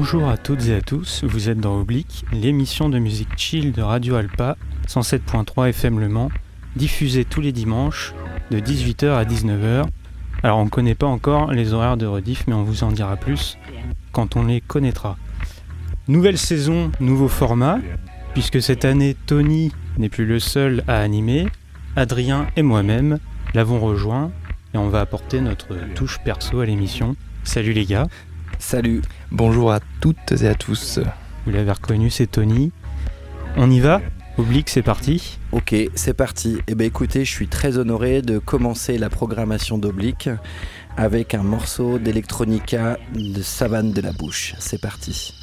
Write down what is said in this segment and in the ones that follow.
Bonjour à toutes et à tous, vous êtes dans Oblique, l'émission de musique chill de Radio Alpa, 107.3 FM Le Mans, diffusée tous les dimanches de 18h à 19h. Alors on ne connaît pas encore les horaires de rediff, mais on vous en dira plus quand on les connaîtra. Nouvelle saison, nouveau format, puisque cette année Tony n'est plus le seul à animer, Adrien et moi-même l'avons rejoint et on va apporter notre touche perso à l'émission. Salut les gars. Salut, bonjour à toutes et à tous. Vous l'avez reconnu, c'est Tony. On y va? Oblique, c'est parti. Ok, c'est parti. Eh bien écoutez, je suis très honoré de commencer la programmation d'Oblique avec un morceau d'électronica de Savane de la Bouche. C'est parti.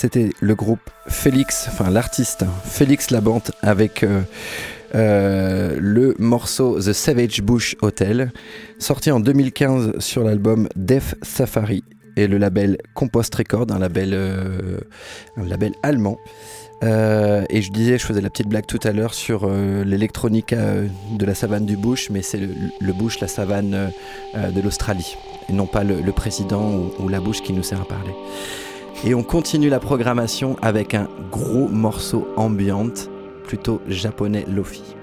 C'était le groupe Félix, enfin l'artiste Félix Labante avec euh, euh, le morceau The Savage Bush Hotel, sorti en 2015 sur l'album Death Safari et le label Compost Record, un label, euh, un label allemand. et je disais, je faisais la petite blague tout à l'heure sur l'électronica de la savane du Bush, mais c'est le, Bush, la savane de l'Australie, et non pas le, président ou, ou, la Bush qui nous sert à parler. Et on continue la programmation avec un gros morceau ambiante, plutôt japonais lofi.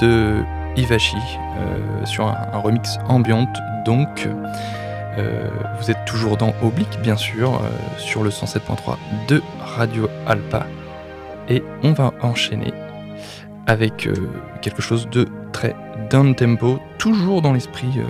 De Ivashi euh, sur un, remix ambiante donc. Euh, vous êtes toujours dans Oblique bien sûr euh, sur le 107.3 de Radio Alpa et on va enchaîner avec quelque chose de très down tempo toujours dans l'esprit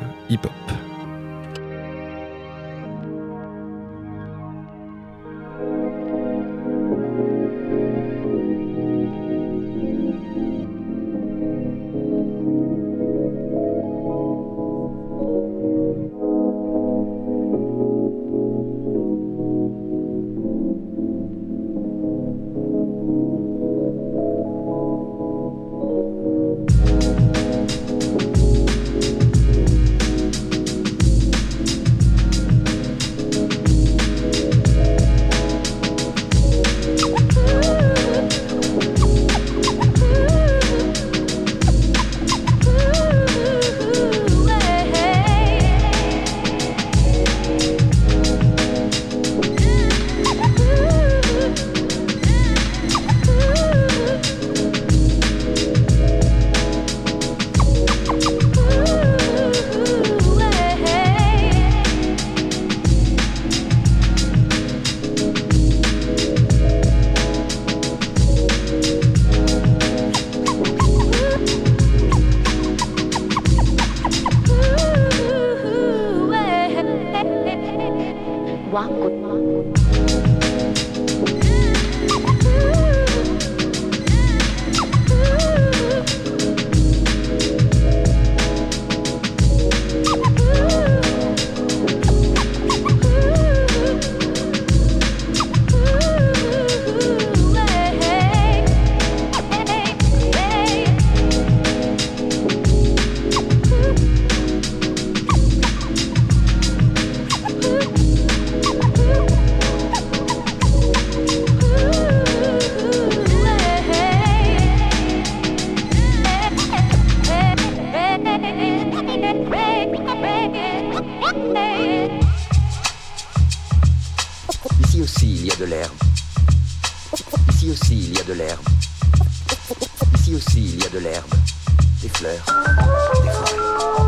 hip hop.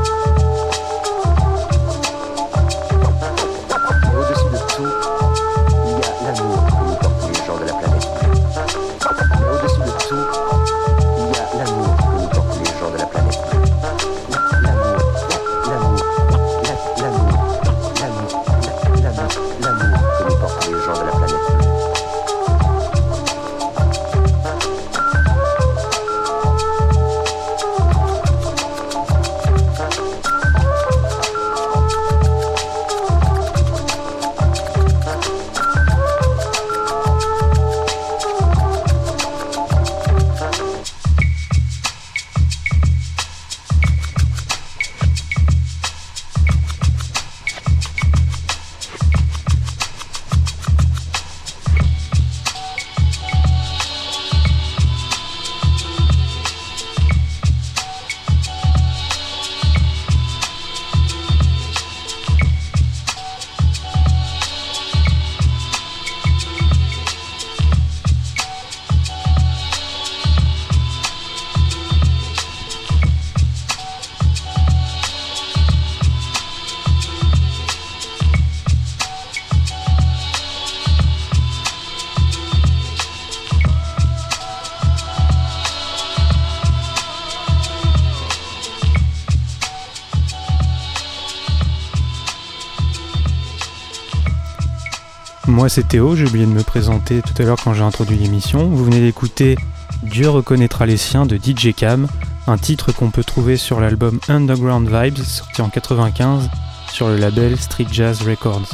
Moi c'est Théo, j'ai oublié de me présenter tout à l'heure quand j'ai introduit l'émission. Vous venez d'écouter Dieu reconnaîtra les siens de DJ Cam, un titre qu'on peut trouver sur l'album Underground Vibes sorti en 95 sur le label Street Jazz Records.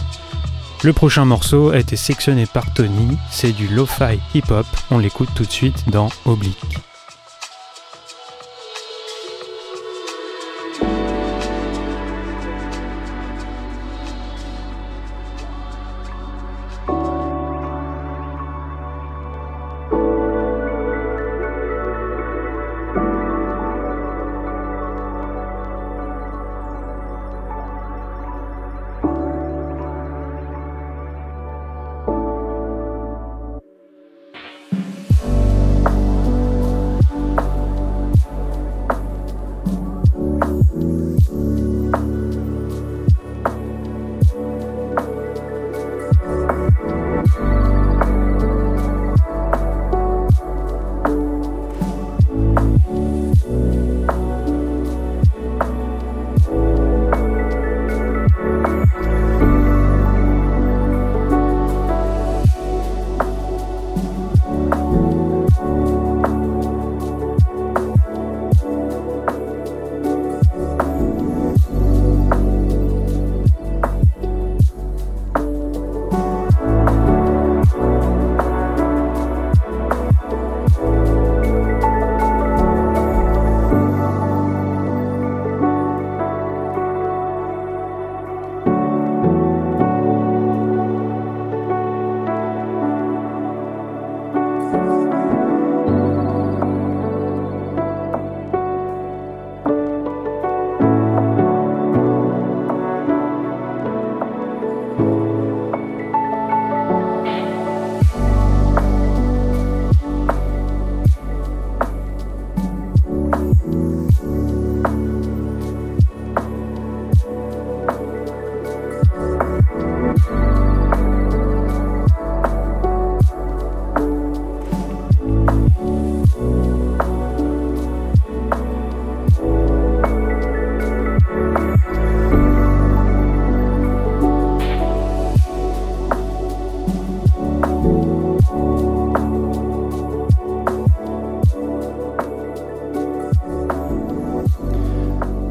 Le prochain morceau a été sectionné par Tony, c'est du lo-fi hip-hop, on l'écoute tout de suite dans Oblique.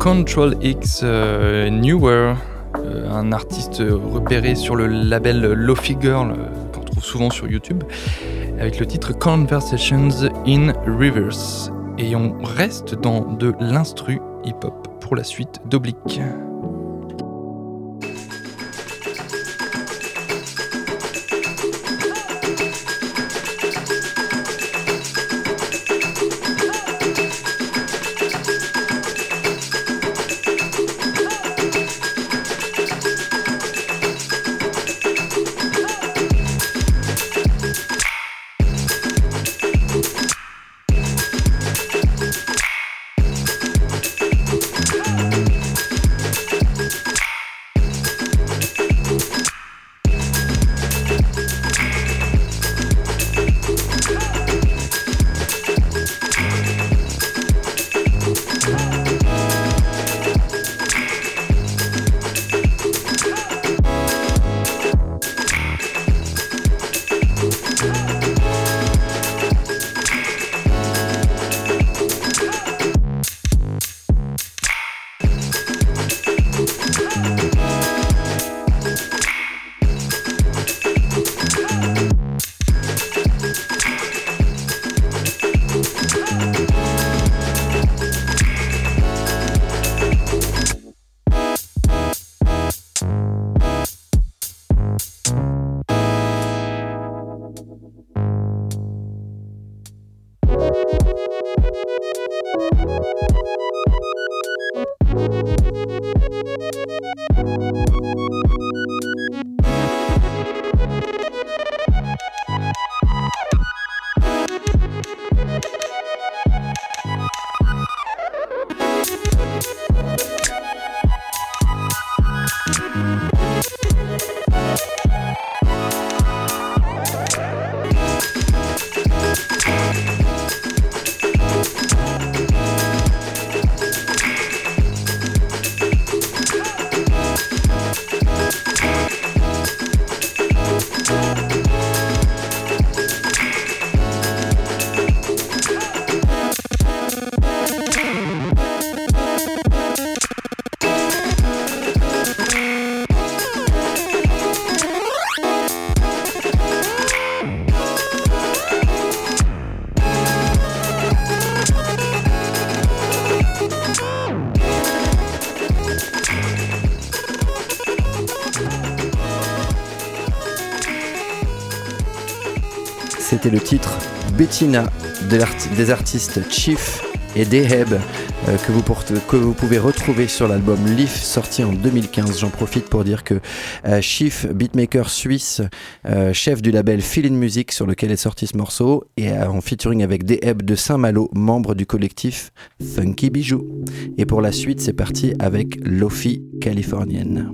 Control X Newer, un artiste repéré sur le label Lofi Girl, qu'on trouve souvent sur YouTube, avec le titre Conversations in Reverse. Et on reste dans de l'instru hip-hop pour la suite d'Oblique. Le titre Bettina des artistes Chief et Deheb euh, que, vous pouvez retrouver sur l'album Leaf sorti en 2015. J'en profite pour dire que euh, Chief, beatmaker suisse, euh, chef du label Feeling Music sur lequel est sorti ce morceau, et en featuring avec Deheb de Saint-Malo, membre du collectif Funky Bijou. Et pour la suite, c'est parti avec Lofi californienne.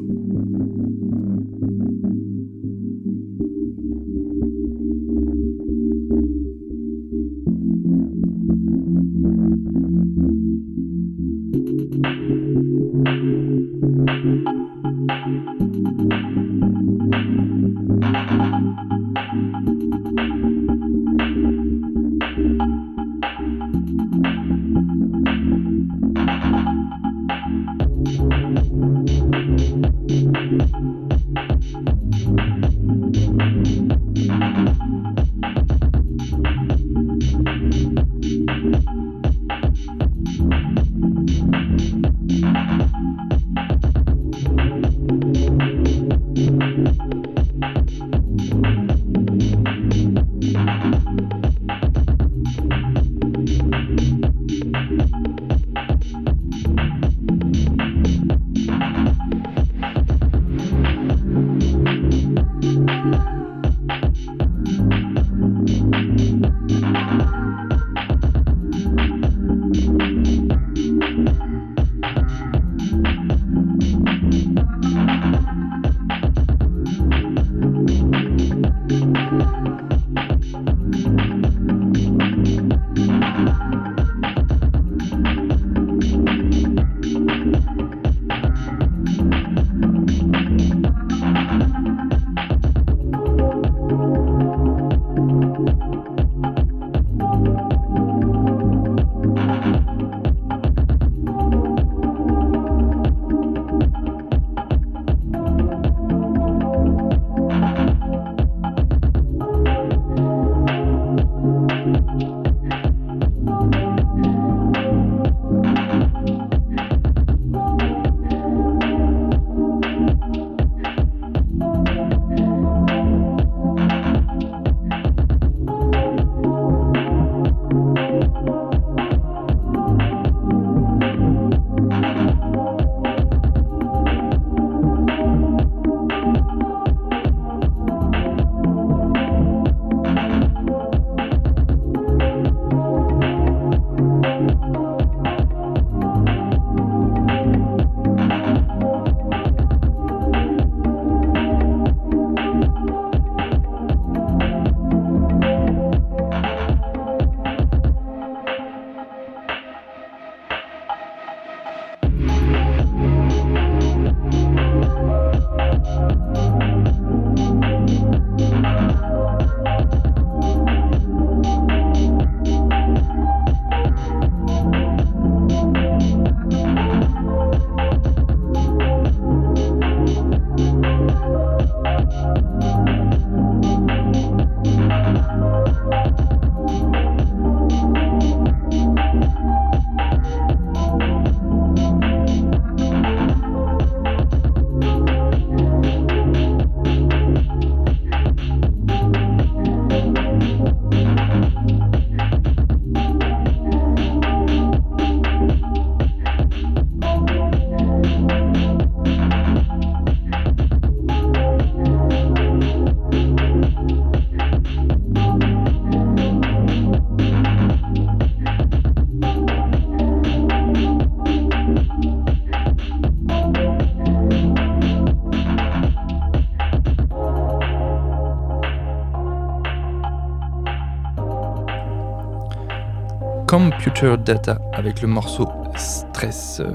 Computer Data avec le morceau Stress. Euh,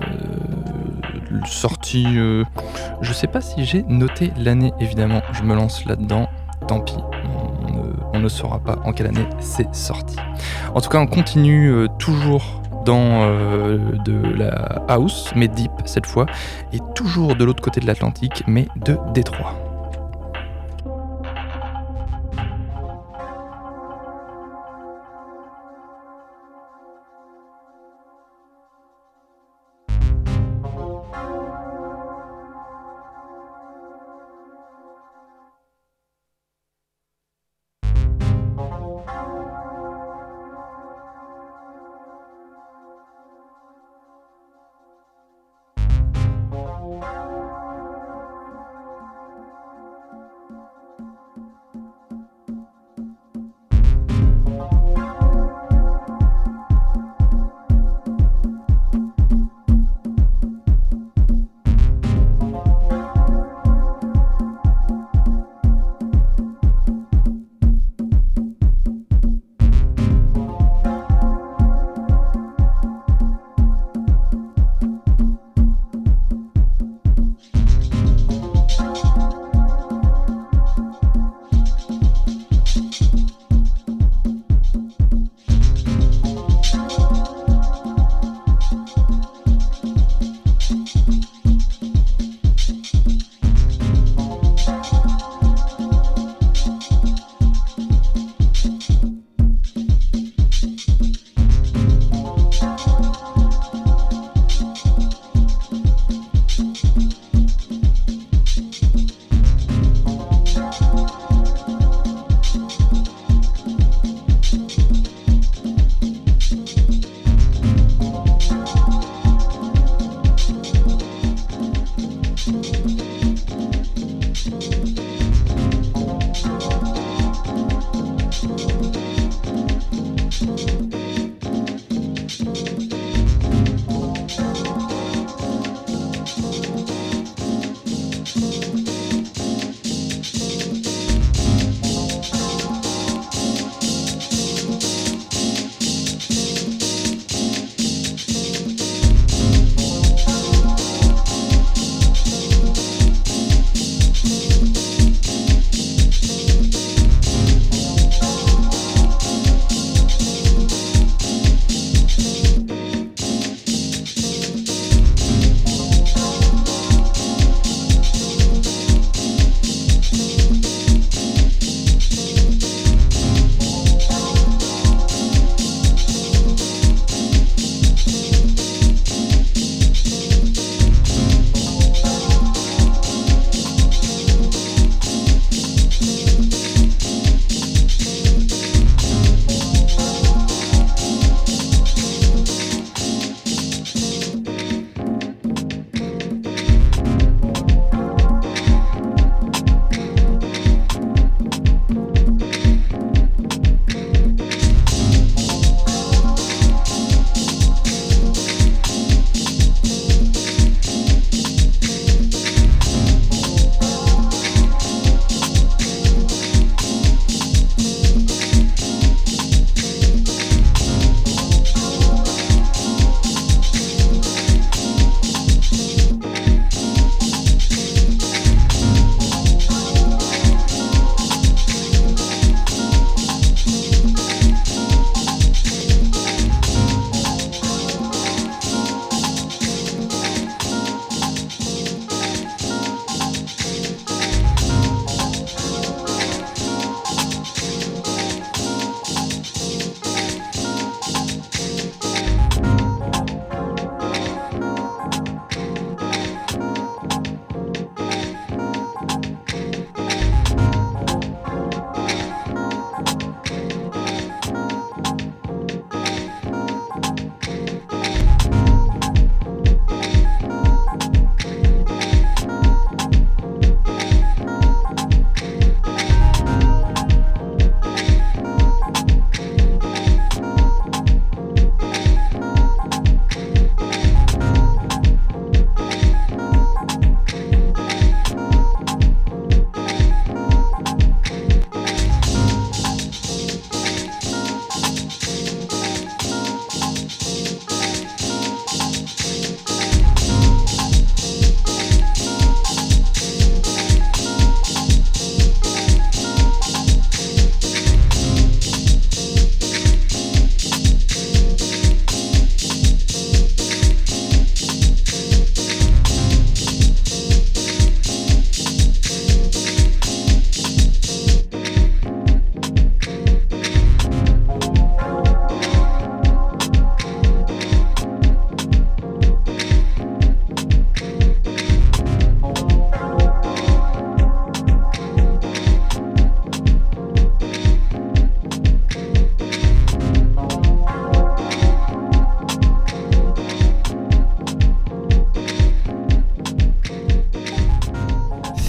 sorti. Euh, je sais pas si j'ai noté l'année, évidemment. Je me lance là-dedans. Tant pis. On ne, saura pas en quelle année c'est sorti. En tout cas, on continue euh, toujours dans de la house, mais deep cette fois, et toujours de l'autre côté de l'Atlantique, mais de Détroit.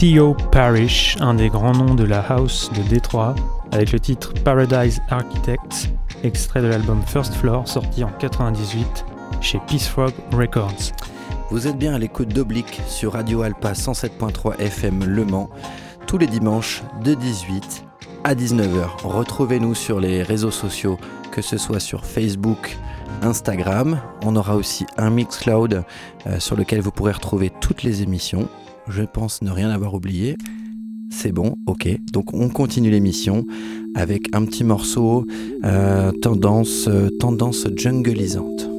Theo Parrish, un des grands noms de la house de Détroit, avec le titre Paradise Architects, extrait de l'album First Floor sorti en 98 chez Peace Frog Records. Vous êtes bien à l'écoute d'Oblique sur Radio Alpa 107.3 FM Le Mans, tous les dimanches de 18 à 19h. Retrouvez-nous sur les réseaux sociaux, que ce soit sur Facebook, Instagram. On aura aussi un Mixcloud euh, sur lequel vous pourrez retrouver toutes les émissions. Je pense ne rien avoir oublié. C'est bon, ok. Donc on continue l'émission avec un petit morceau euh, tendance, euh, tendance jungleisante.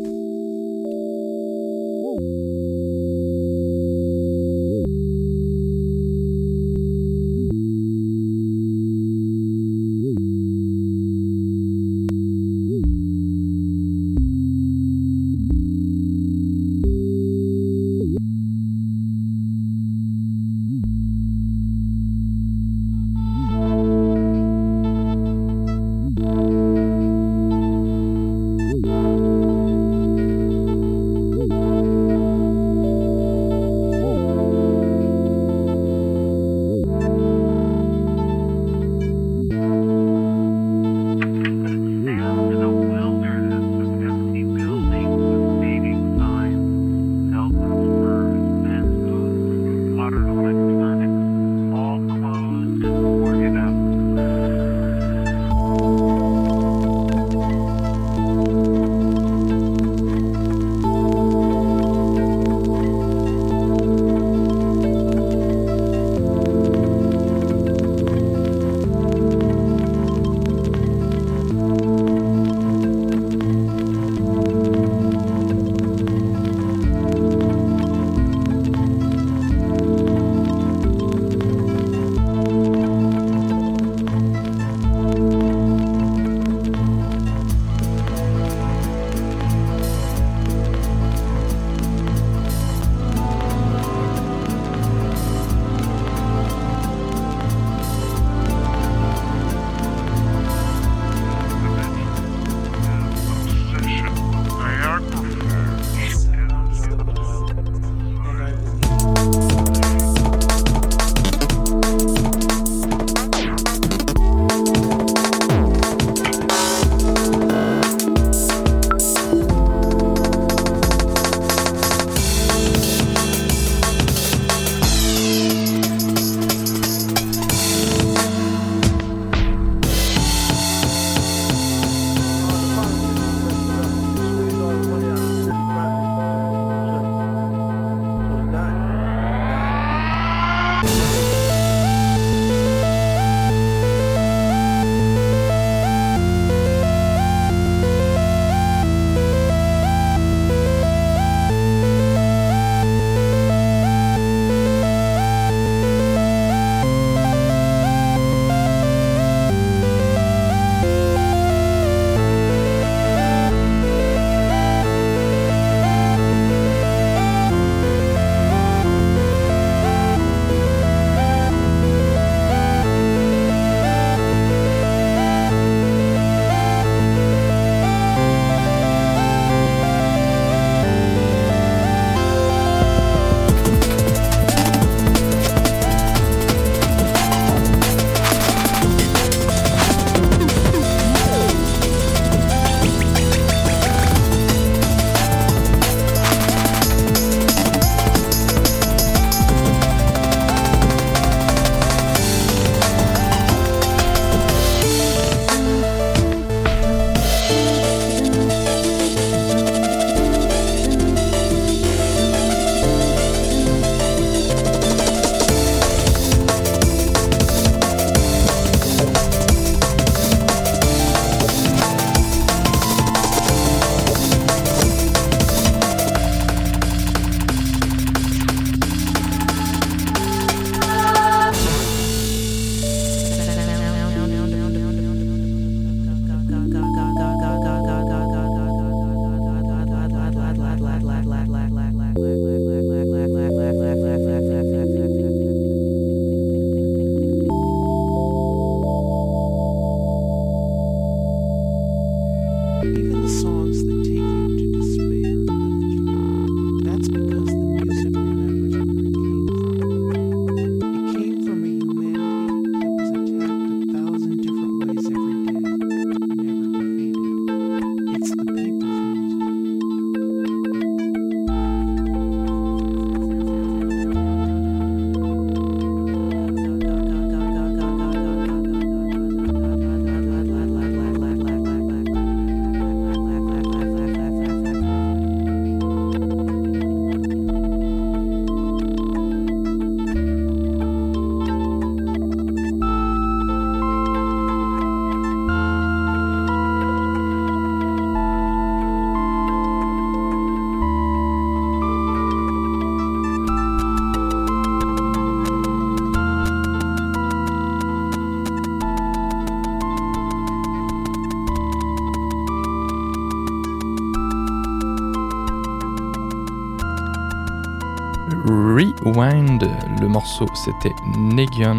Rewind. Le morceau c'était Negion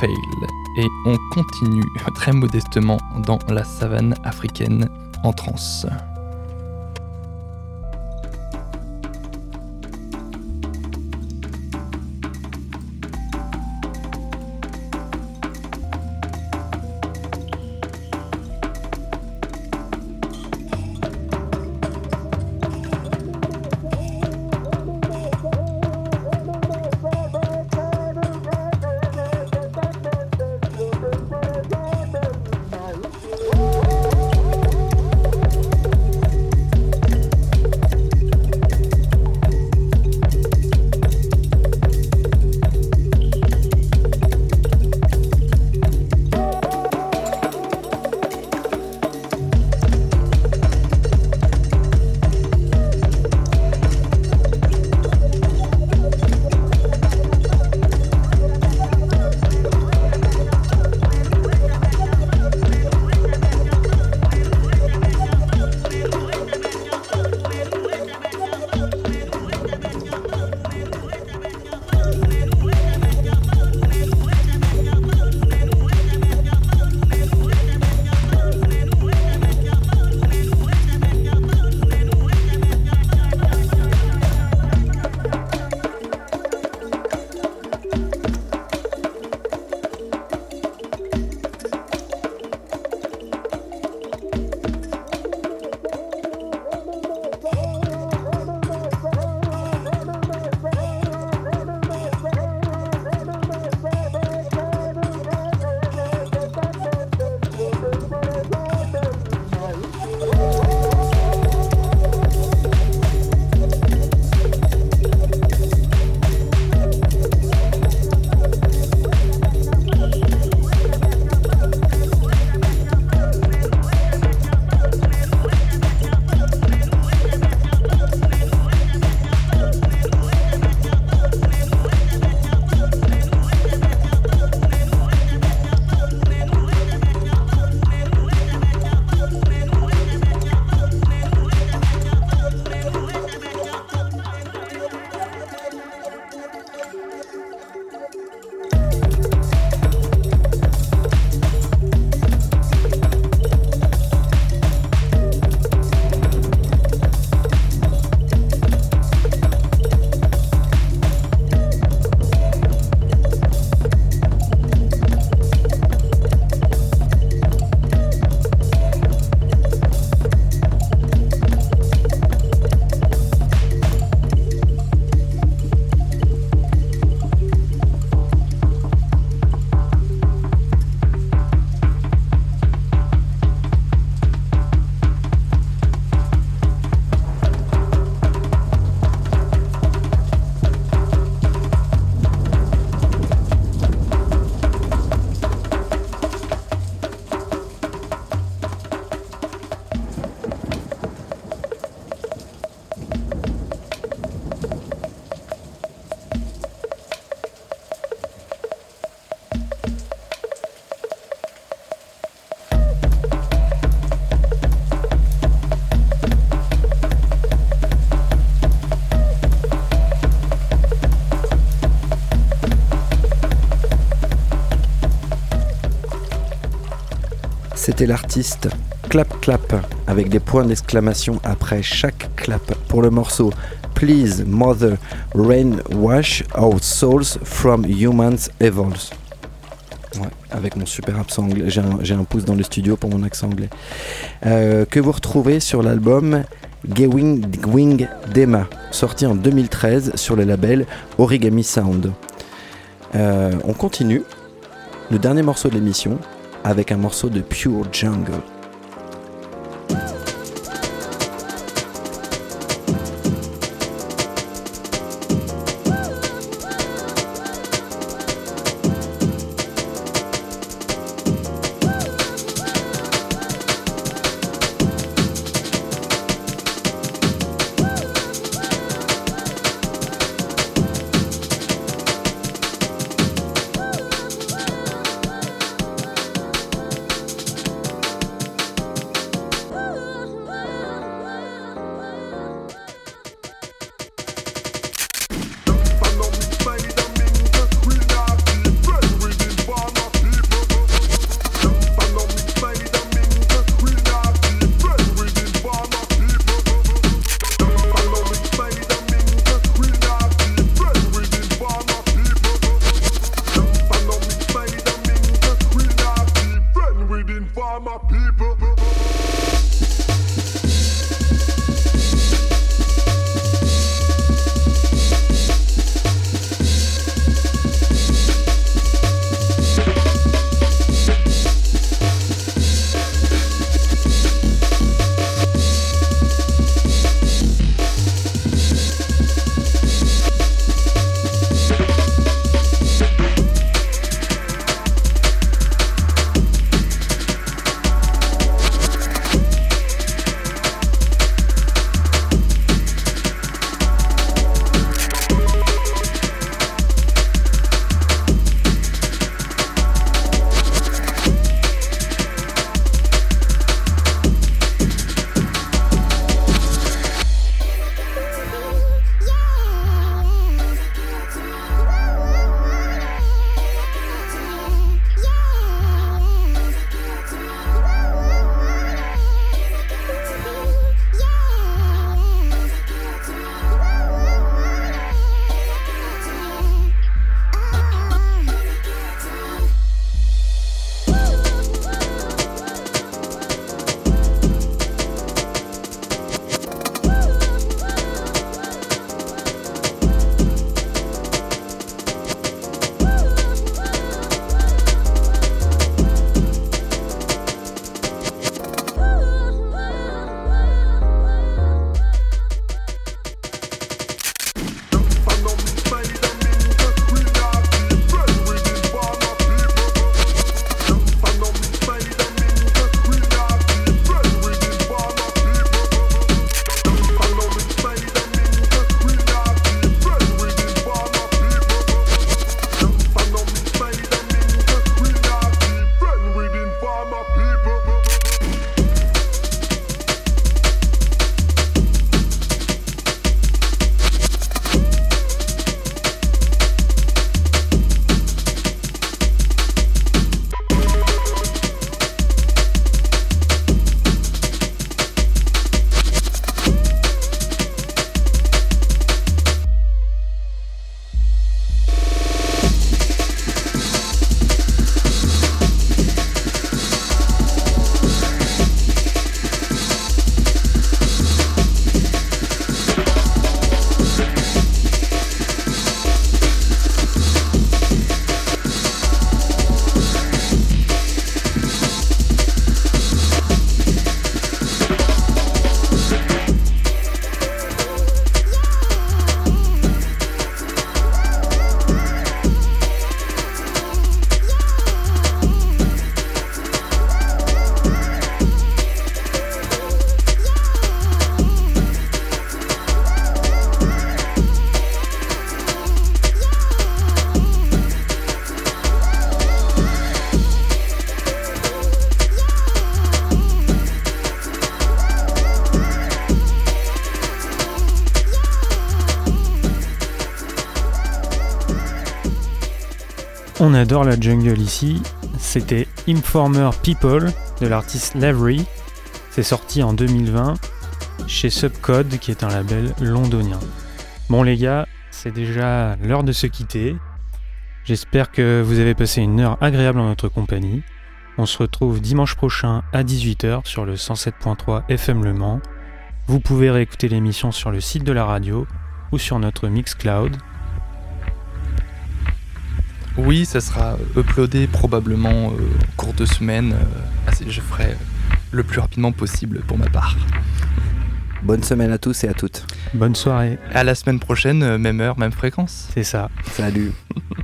Fail. Et on continue très modestement dans la savane africaine en transe. C'était l'artiste Clap Clap avec des points d'exclamation après chaque clap pour le morceau Please Mother Rain Wash Our Souls from Humans Evolves. Avec mon super accent anglais, j'ai un, pouce dans le studio pour mon accent anglais. Euh, que vous retrouvez sur l'album Gewing Wing Dema, sorti en 2013 sur le label Origami Sound. Euh, on continue. Le dernier morceau de l'émission, avec un morceau de Pure Jungle. On adore la jungle ici. C'était Informer People de l'artiste Lavery. C'est sorti en 2020 chez Subcode, qui est un label londonien. Bon les gars, c'est déjà l'heure de se quitter. J'espère que vous avez passé une heure agréable en notre compagnie. On se retrouve dimanche prochain à 18h sur le 107.3 FM Le Mans. Vous pouvez réécouter l'émission sur le site de la radio ou sur notre Mixcloud. Oui, ça sera uploadé probablement euh, au cours de semaine. Euh, je ferai le plus rapidement possible pour ma part. Bonne semaine à tous et à toutes. Bonne soirée. À la semaine prochaine, euh, même heure, même fréquence. C'est ça. Salut.